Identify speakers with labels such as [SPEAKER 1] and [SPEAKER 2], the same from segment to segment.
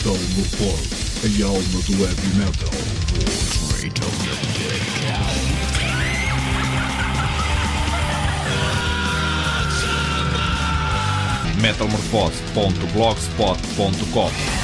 [SPEAKER 1] Metal Morfose, a alma do heavy metal.
[SPEAKER 2] metalmorfose.blogspot.com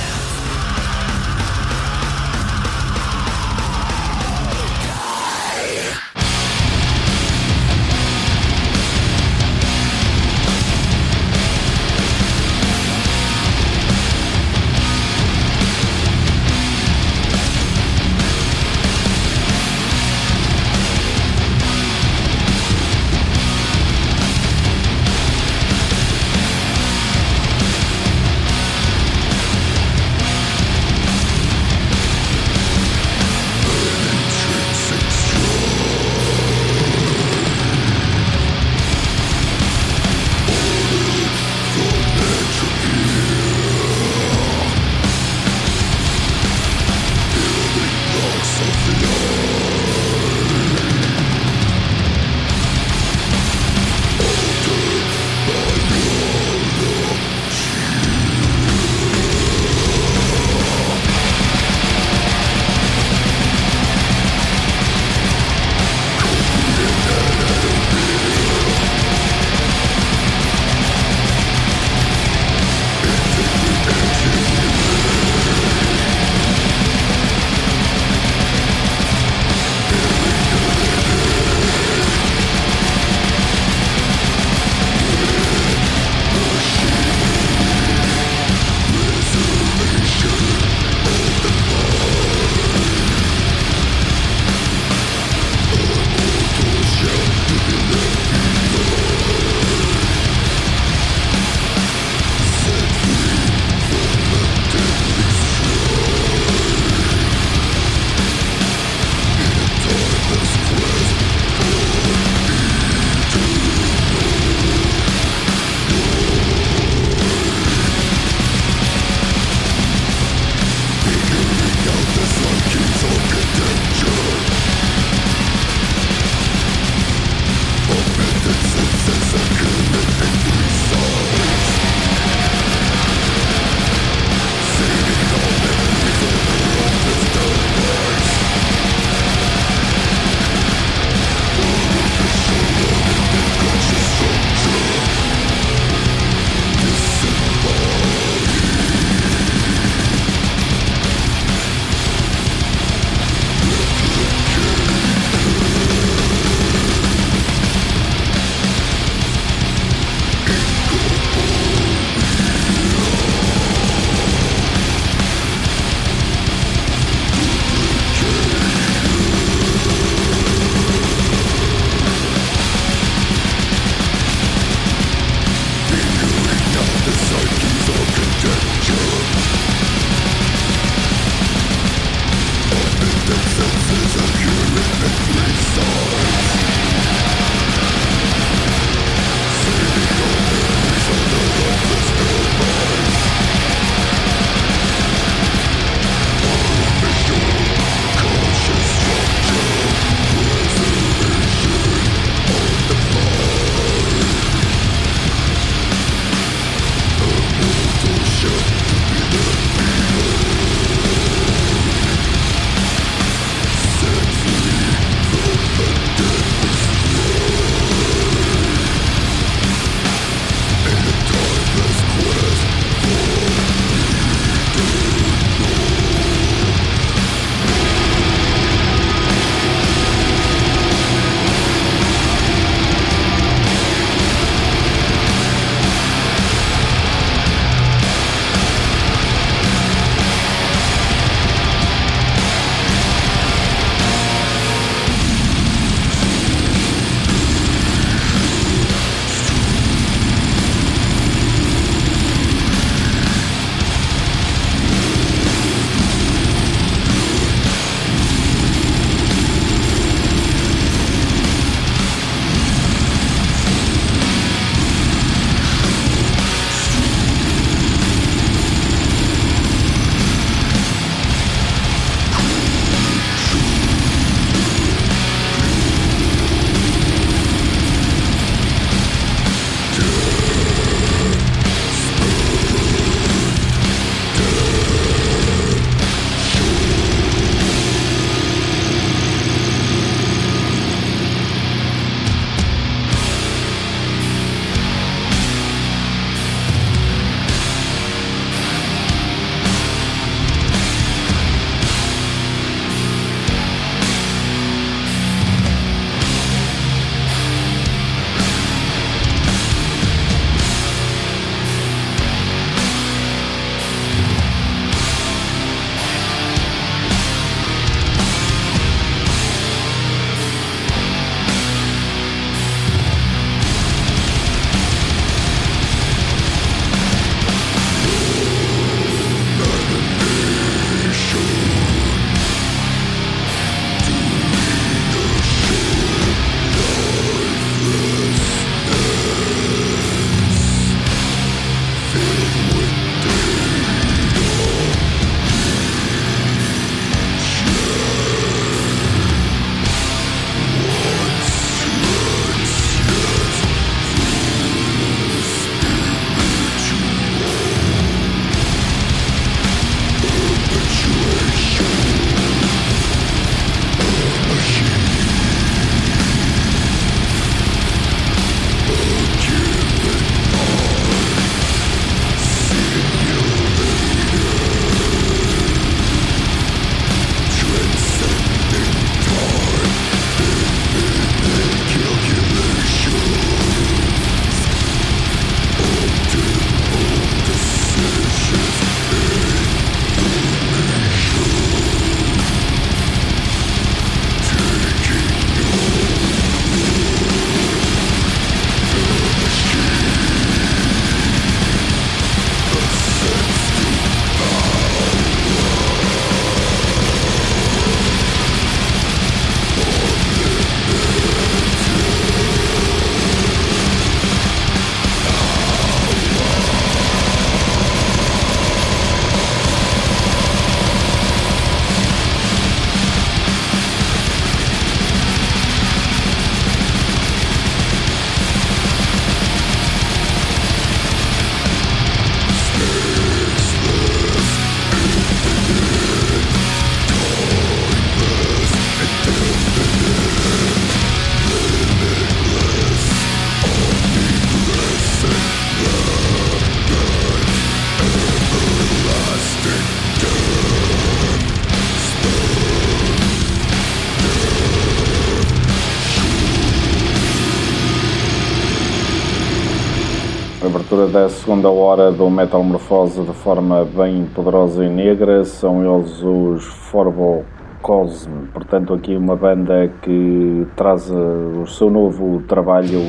[SPEAKER 3] Da segunda hora do Metal Morfose de forma bem poderosa e negra. São eles os Forbo Cosme, portanto aqui uma banda que traz o seu novo trabalho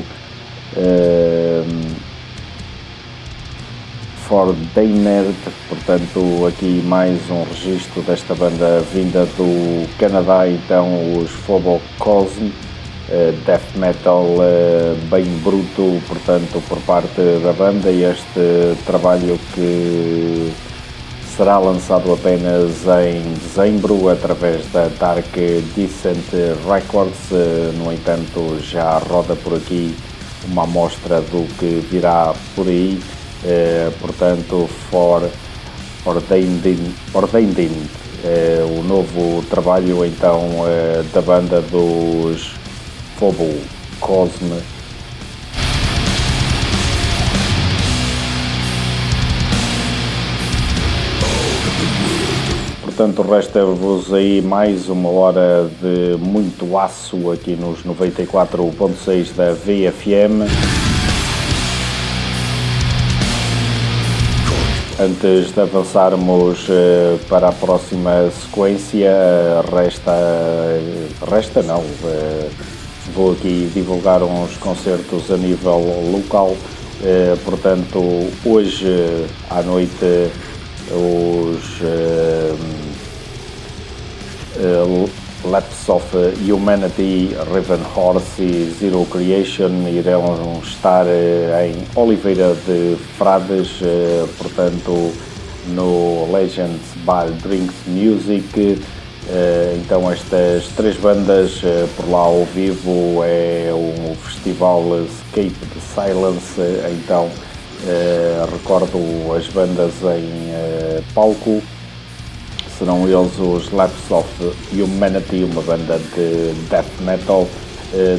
[SPEAKER 3] uh, For Nerd, portanto aqui mais um registro desta banda vinda do Canadá, então os Forbo Cosme eh, death metal eh, bem bruto, portanto, por parte da banda. E este trabalho que será lançado apenas em dezembro através da Dark Decent Records. Eh, no entanto, já roda por aqui uma amostra do que virá por aí. Portanto, For Ordained o novo trabalho então da banda dos Fobo Cosme. Portanto, resta-vos aí mais uma hora de muito aço aqui nos 94.6 da VFM. Antes de avançarmos eh, para a próxima sequência, resta. resta não. Eh, vou aqui divulgar uns concertos a nível local. Eh, portanto, hoje à noite os eh, eh, Lapse of Humanity, Raven Horse e Zero Creation irão estar em Oliveira de Frades, portanto no Legends Bar Drinks Music eh, então estas três bandas eh, por lá ao vivo é o festival Escape the Silence, então eh, recordo as bandas em palco, serão eles os Lapse of Humanity, uma banda de death metal,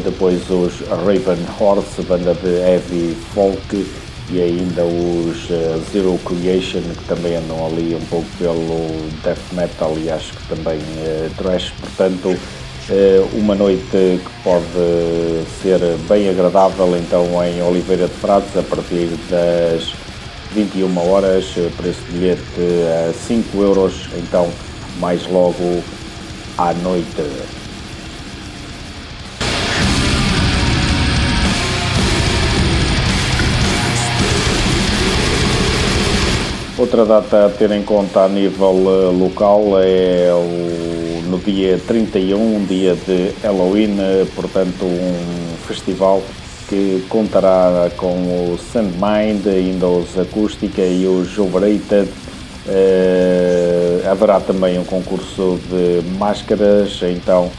[SPEAKER 3] depois os Raven Horse, banda de heavy folk, e ainda os uh, Zero Creation que também andam ali um pouco pelo death metal e acho que também uh, portanto uh, uma noite que pode ser bem agradável então em Oliveira de Frades a partir das 21 horas, preço de bilhete a 5 euros, então mais logo à noite. Outra data a ter em conta a nível eh, local é o, no dia 31, dia de Halloween, eh, portanto um festival que contará com o Sandmind, ainda os Acústica e os Overrated. Eh, haverá também um concurso de máscaras, então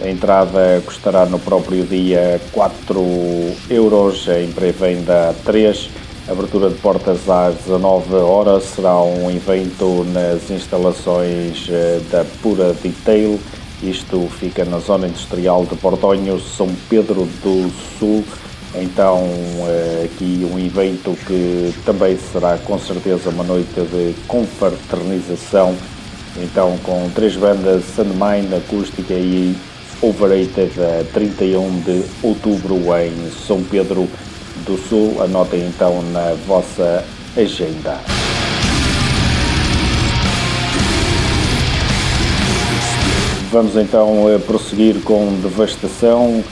[SPEAKER 3] a entrada custará no próprio dia 4 euros, em pré-venda 3 Abertura de portas às 19 horas será um evento nas instalações eh, da Pura Detail. Isto fica na zona industrial de Portonho, São Pedro do Sul. Então, eh, aqui um evento que também será com certeza uma noite de confraternização. Então, com três bandas, Sandmine, Acústica e Overrated, 31 de outubro em São Pedro do Sul. Anotem então na vossa agenda. Vamos então eh, prosseguir com Devastação.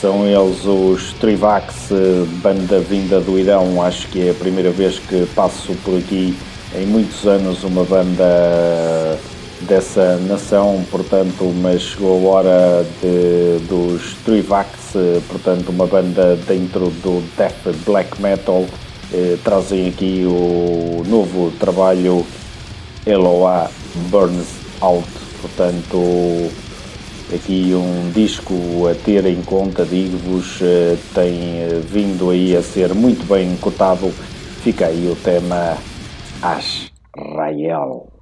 [SPEAKER 3] São eles os Trivax, eh, banda vinda do Irão. Acho que é a primeira vez que passo por aqui em muitos anos uma banda dessa nação, portanto, mas chegou a hora de, dos Trivax, portanto, uma banda dentro do death black metal, eh, trazem aqui o novo trabalho Eloa Burns Out, portanto, aqui um disco a ter em conta, digo-vos, eh, tem eh, vindo aí a ser muito bem cotado, fica aí o tema Ashrael.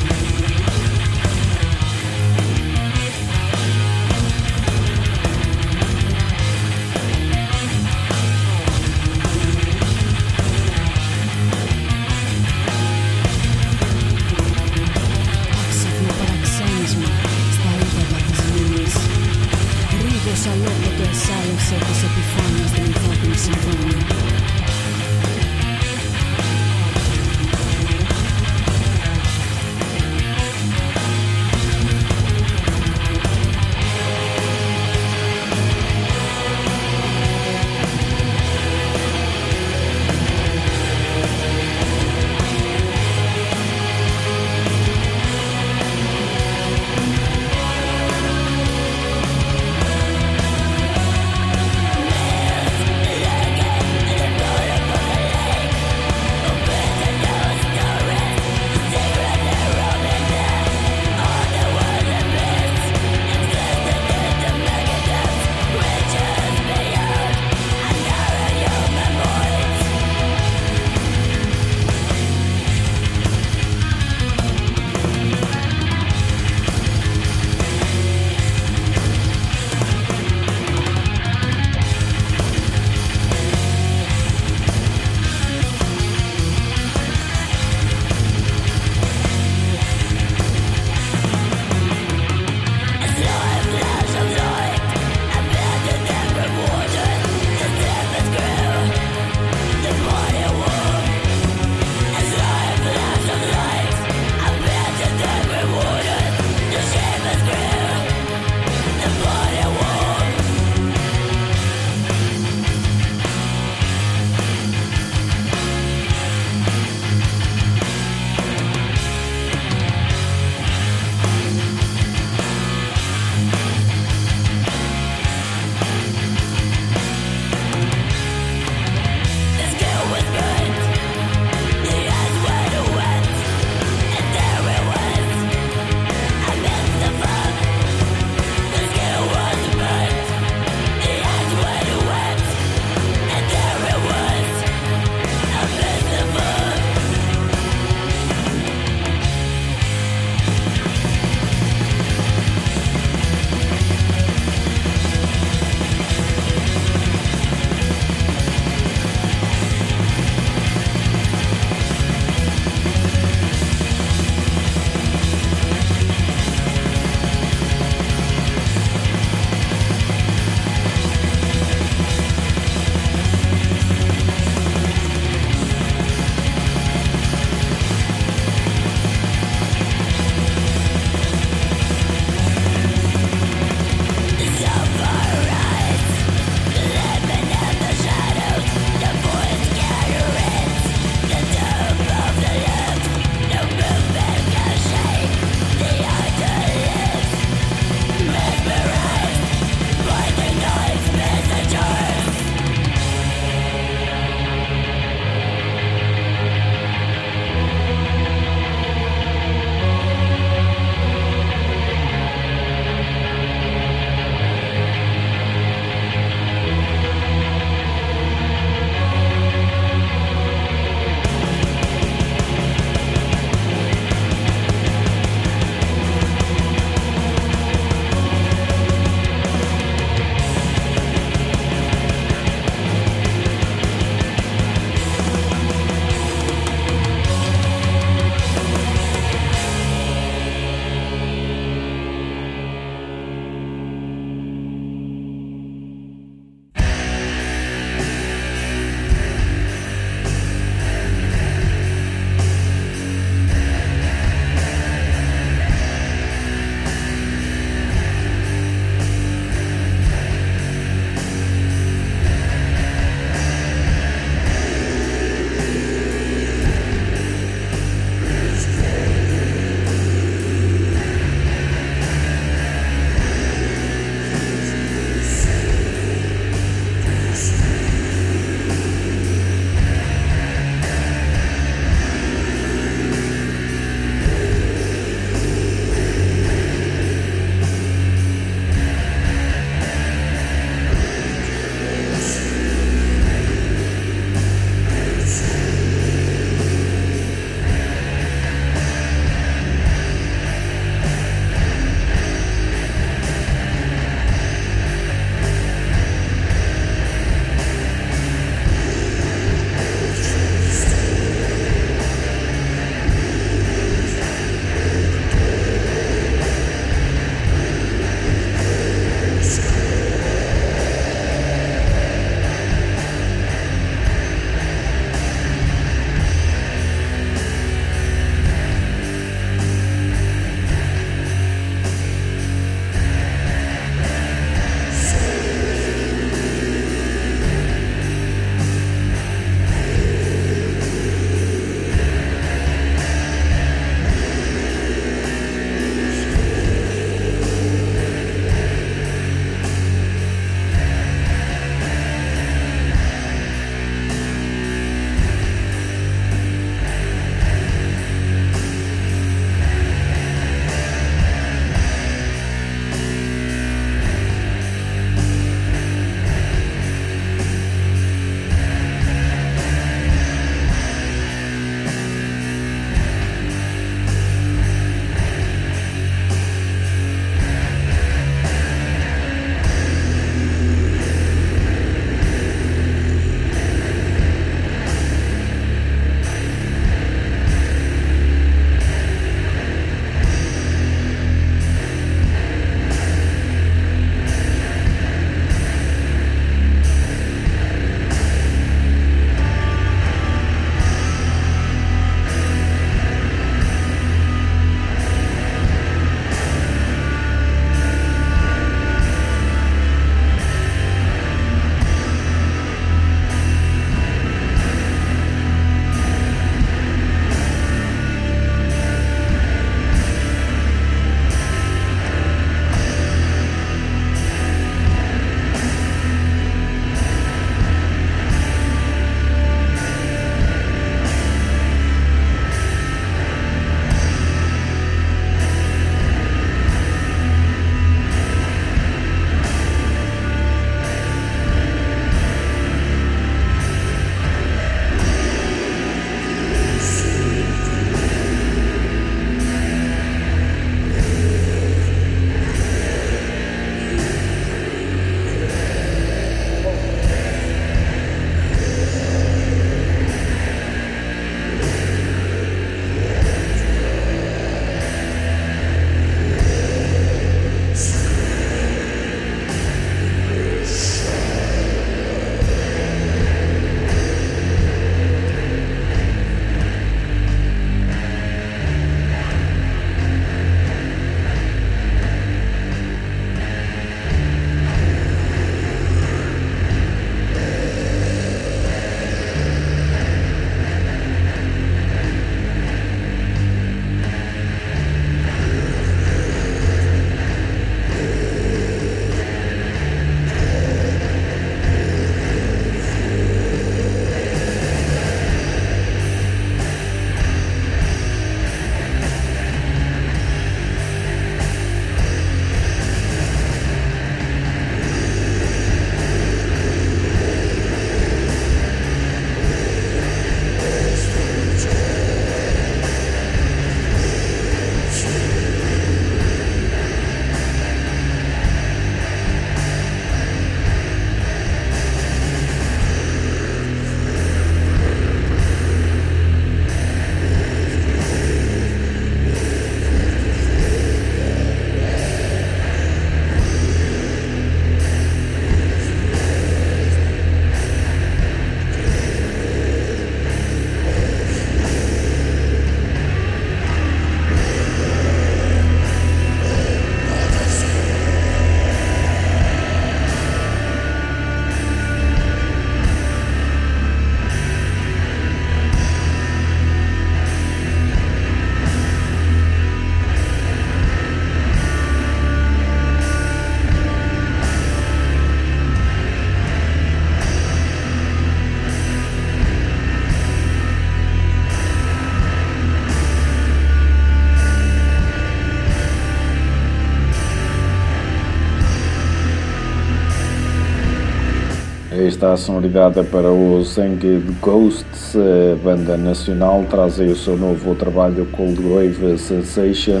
[SPEAKER 3] Está a sonoridade para o Zeng Ghosts, banda nacional, traz aí o seu novo trabalho Cold Wave Sensation,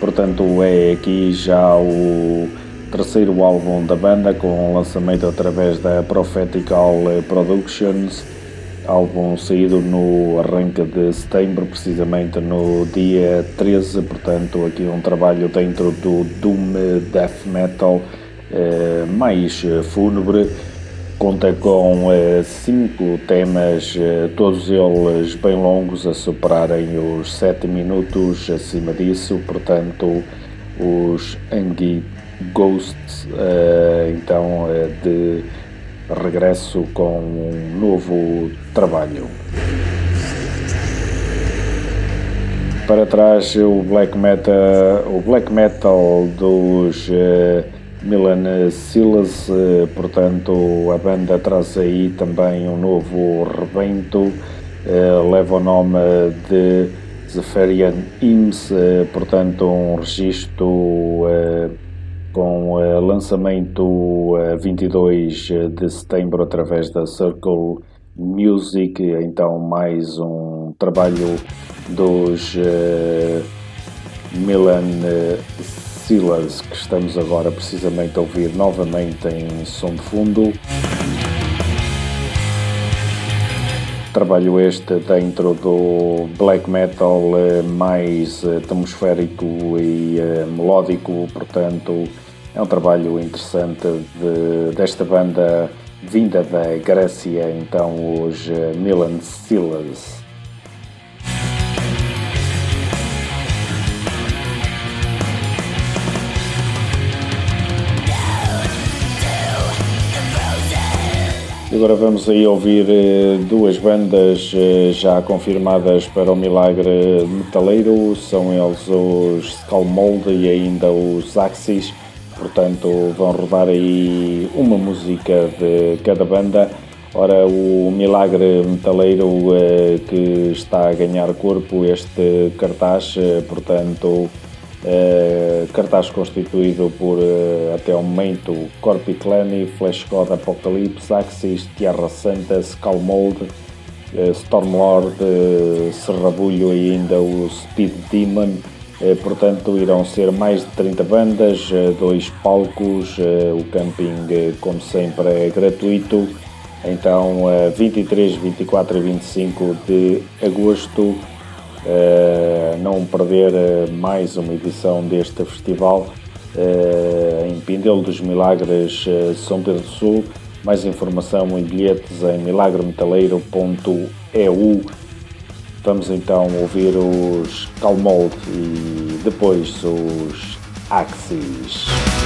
[SPEAKER 3] portanto é aqui já o terceiro álbum da banda com lançamento através da Prophetical Productions, álbum saído no arranque de setembro, precisamente no dia 13, portanto aqui um trabalho dentro do Doom Death Metal eh, mais fúnebre. Conta com eh, cinco temas, eh, todos eles bem longos, a superarem os sete minutos. Acima disso, portanto, os Angie Ghosts, então, de regresso com um novo trabalho. Para trás, o black metal, o black metal dos Milan Silas, eh, portanto a banda traz aí também um novo rebento, eh, leva o nome de Zeferian Ims, eh, portanto um registro com lançamento 22 de setembro através da Circle Music, então mais um trabalho dos Milan Silas, que estamos agora precisamente a ouvir novamente em som de fundo. Trabalho este dentro do black metal eh, mais eh, atmosférico e eh, melódico, portanto é um trabalho interessante de, desta banda vinda da Grécia, então os Milan Silas. Agora vamos aí ouvir eh, duas bandas eh, já confirmadas para o Milagre Metaleiro, são eles os Skullmold e ainda os Axis, portanto vão rodar aí uma música de cada banda. Ora, o Milagre Metaleiro eh, que está a ganhar corpo este cartaz, portanto Uh, cartaz constituído por, uh, até o momento, Corpiclani, Flash God Apocalypse, Axis, Tierra Santa, Skullmold, uh, Stormlord, uh, Serrabulho e ainda o Speed Demon. portanto, irão ser mais de 30 bandas, dois palcos, o camping, como sempre, é gratuito. Então, 23, 24 e 25 de agosto não perder uh, mais uma edição deste festival uh, em Pindelo dos Milagres, São Pedro do Sul. Mais informação e bilhetes em milagremetaleiro.eu. Vamos então ouvir os Calmold e depois os Axis.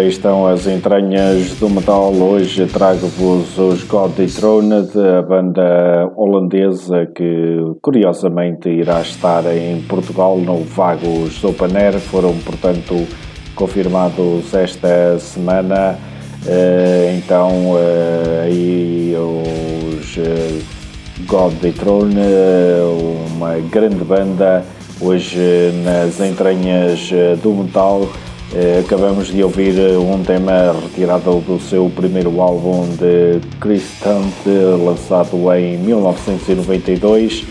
[SPEAKER 3] Aí estão as entranhas do metal. Hoje trago-vos os God Dethroned, a banda holandesa que curiosamente irá estar em Portugal no Vagos Open Air. Foram, portanto, confirmados esta semana. Eh, então, eh, aí os eh, God Dethrone, uma grande banda, hoje nas entranhas do metal. Eh, acabamos de ouvir eh, um tema retirado do seu primeiro álbum de Chris Stunt, lançado em 1992.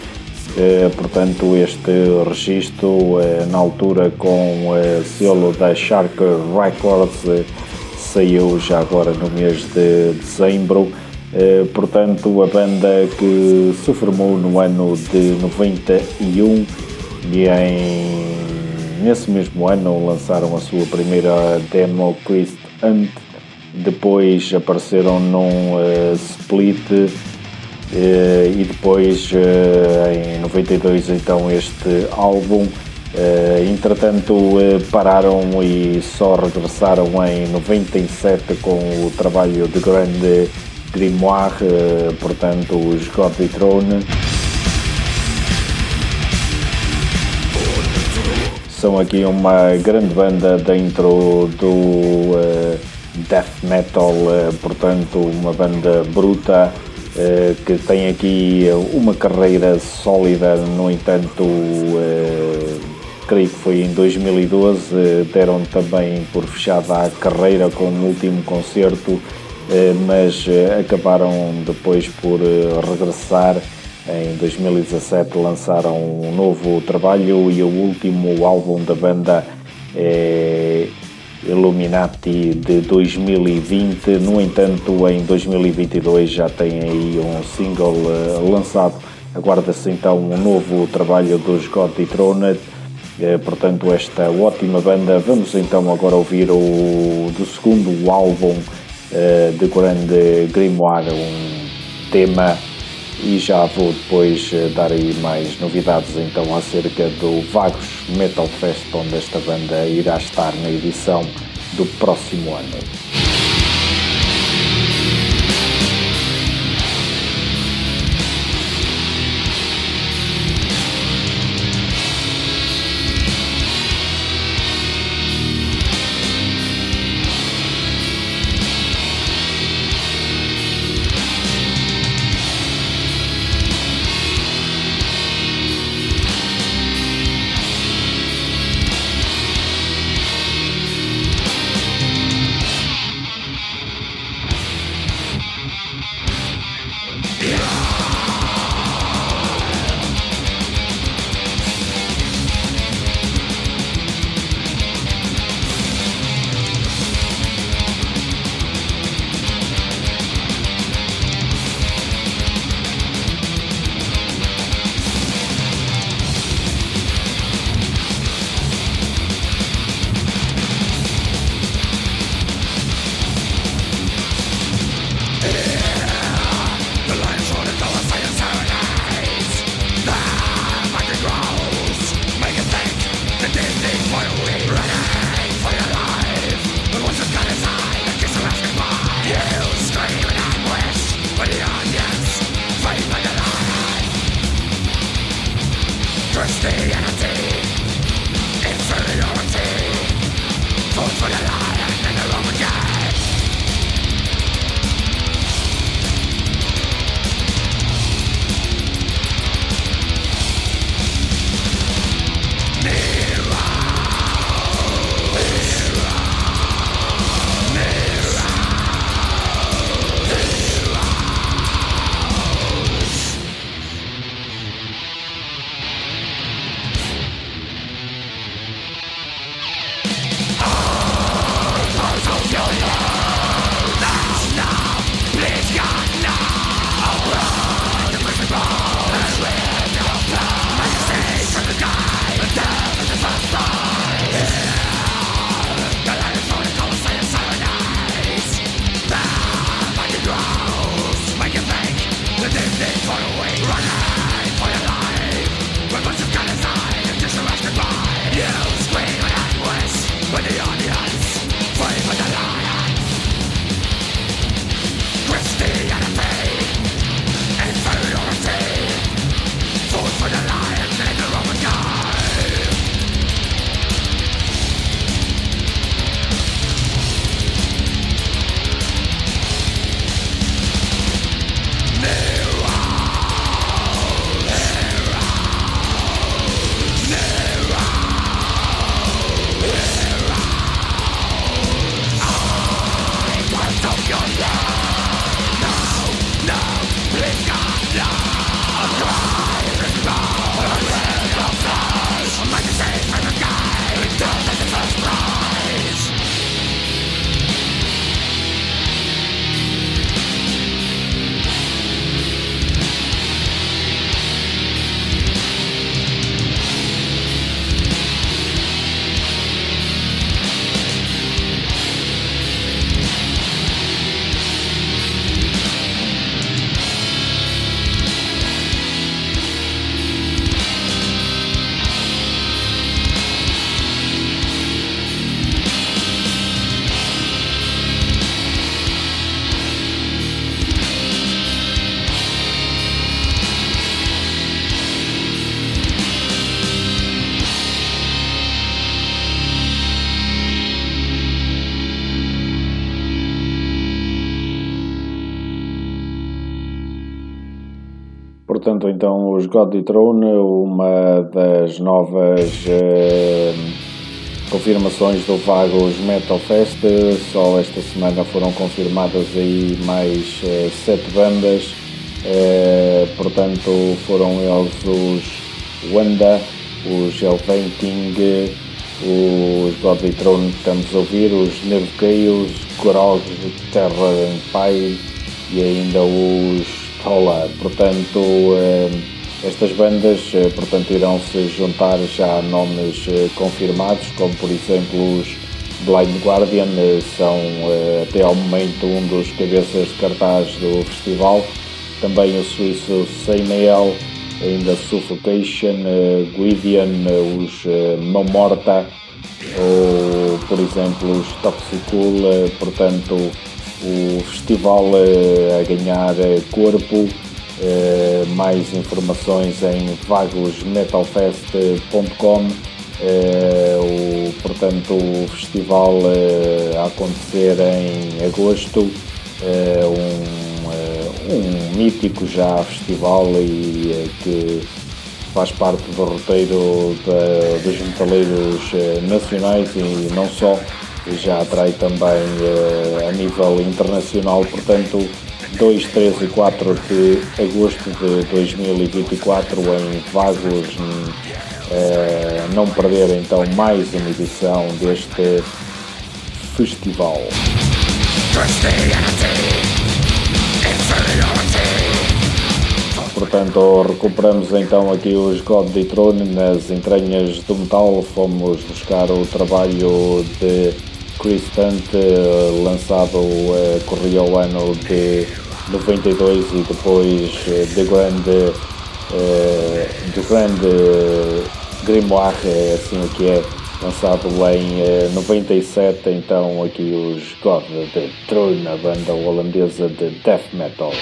[SPEAKER 3] Eh, portanto, este registro, na altura com o selo da Shark Records, saiu já agora no mês de dezembro. Portanto, a banda que se formou no ano de 91 e em Nesse mesmo ano lançaram a sua primeira demo Christ Hunt, depois apareceram num uh, split uh, e depois uh, em 92 então este álbum. entretanto pararam e só regressaram em 97 com o trabalho de grande Grimoire, portanto os God Throne. São aqui uma grande banda dentro do uh, death metal, uh, portanto, uma banda bruta uh, que tem aqui uma carreira sólida. No entanto, creio que foi em 2012, deram também por fechada a carreira com o último concerto mas acabaram depois por regressar. Em 2017 lançaram um novo trabalho e o último álbum da banda é Illuminati de 2020. No entanto, em 2022 já tem aí um single lançado. Aguarda-se então um novo trabalho dos God Dethroned eh, portanto, esta ótima banda. Vamos então agora ouvir o do segundo álbum eh, de Grande Grimoire, um tema e já vou depois eh, dar aí mais novidades então acerca do Vagos Metal Fest, onde esta banda irá estar na edição do próximo ano. Portanto, então os God Throne, uma das novas uh, confirmações do Vagos Metal Fest, só esta semana foram confirmadas aí mais uh, sete bandas, uh, portanto foram eles os Wanda, os Elventing, os Godly Throne que estamos a ouvir, os Nerve Chaos, Grog, Terra Empire e ainda os Tola, portanto uh, estas bandas, eh, portanto, irão se juntar já a nomes eh, confirmados, como por exemplo os Blind Guardian, eh, são até ao momento um dos cabeças de cartaz do festival. Também o suíço Seinel, ainda Suffocation, Guidian, os Mão Morta, ou por exemplo os Toxicul, portanto o festival a ganhar corpo Uh, mais informações em vagosmetalfest.com. O, portanto, o festival a acontecer em agosto, um, um mítico já festival e que faz parte do roteiro da, dos metaleiros nacionais e não só, já atrai também a nível internacional, portanto 2, 3 e 4 de agosto de 2024 em Vagos. Eh, não perder então mais uma edição deste festival. Portanto, recuperamos então aqui os God de Throne nas entranhas do metal. Fomos buscar o trabalho de Chris Tunt, eh, lançado uh, corria o ano de 92 e depois uh, The Grand, uh, The Grand Grimoire, é assim o que é, lançado em 97, então aqui os God de Throne, a banda holandesa de death metal.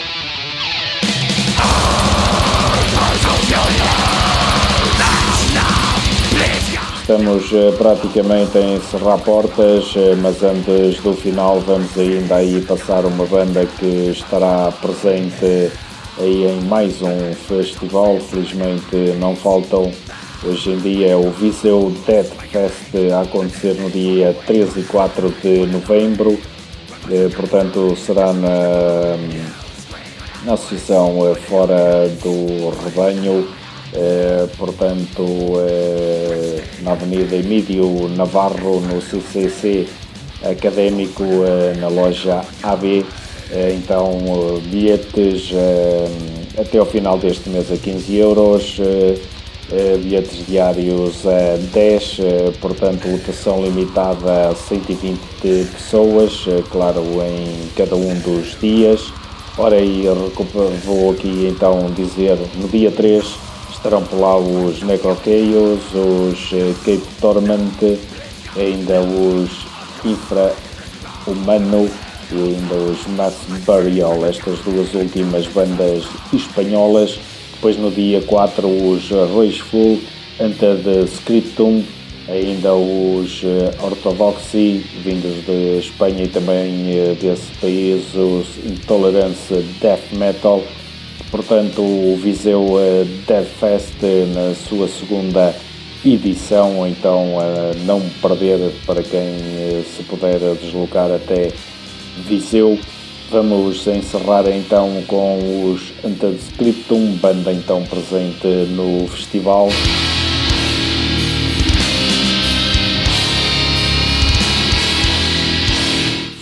[SPEAKER 3] Estamos uh, praticamente a encerrar portas, uh, mas antes do final vamos ainda aí passar uma banda que estará presente aí em mais um festival. Felizmente não faltam. Hoje em dia é o Viseu Dead Fest a acontecer no dia 13 e 4 de novembro. Uh, portanto, será na, na associação Fora do Rebanho. Eh, portanto, eh, na Avenida Emílio Navarro, no CCC Académico, eh, na loja AB. então, bilhetes até ao final deste mês a 15 euros. bilhetes diários a 10, portanto, lotação limitada a 120 pessoas, claro, em cada um dos dias. Ora, e vou aqui então dizer no dia 3 estarão por lá os Necrochaos, os eh, Cape Torment, ainda os Infra Humano e ainda os Mass Burial, estas duas últimas bandas espanholas. Depois no dia 4 os Roisful, Ante de Scriptum, ainda os eh, Orthodoxy, vindos de Espanha e também eh, desse país, os Intolerance Death Metal, Portanto, o Viseu uh, Dead Fest na sua segunda edição, então uh, não perder para quem uh, se puder deslocar até Viseu. Vamos encerrar então com os Antescriptum, banda então presente no festival.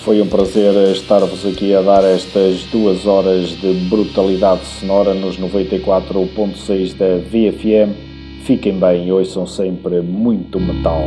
[SPEAKER 3] Foi um prazer estar-vos aqui a dar estas duas horas de brutalidade sonora nos 94.6 da VFM. Fiquem bem e ouçam sempre muito metal.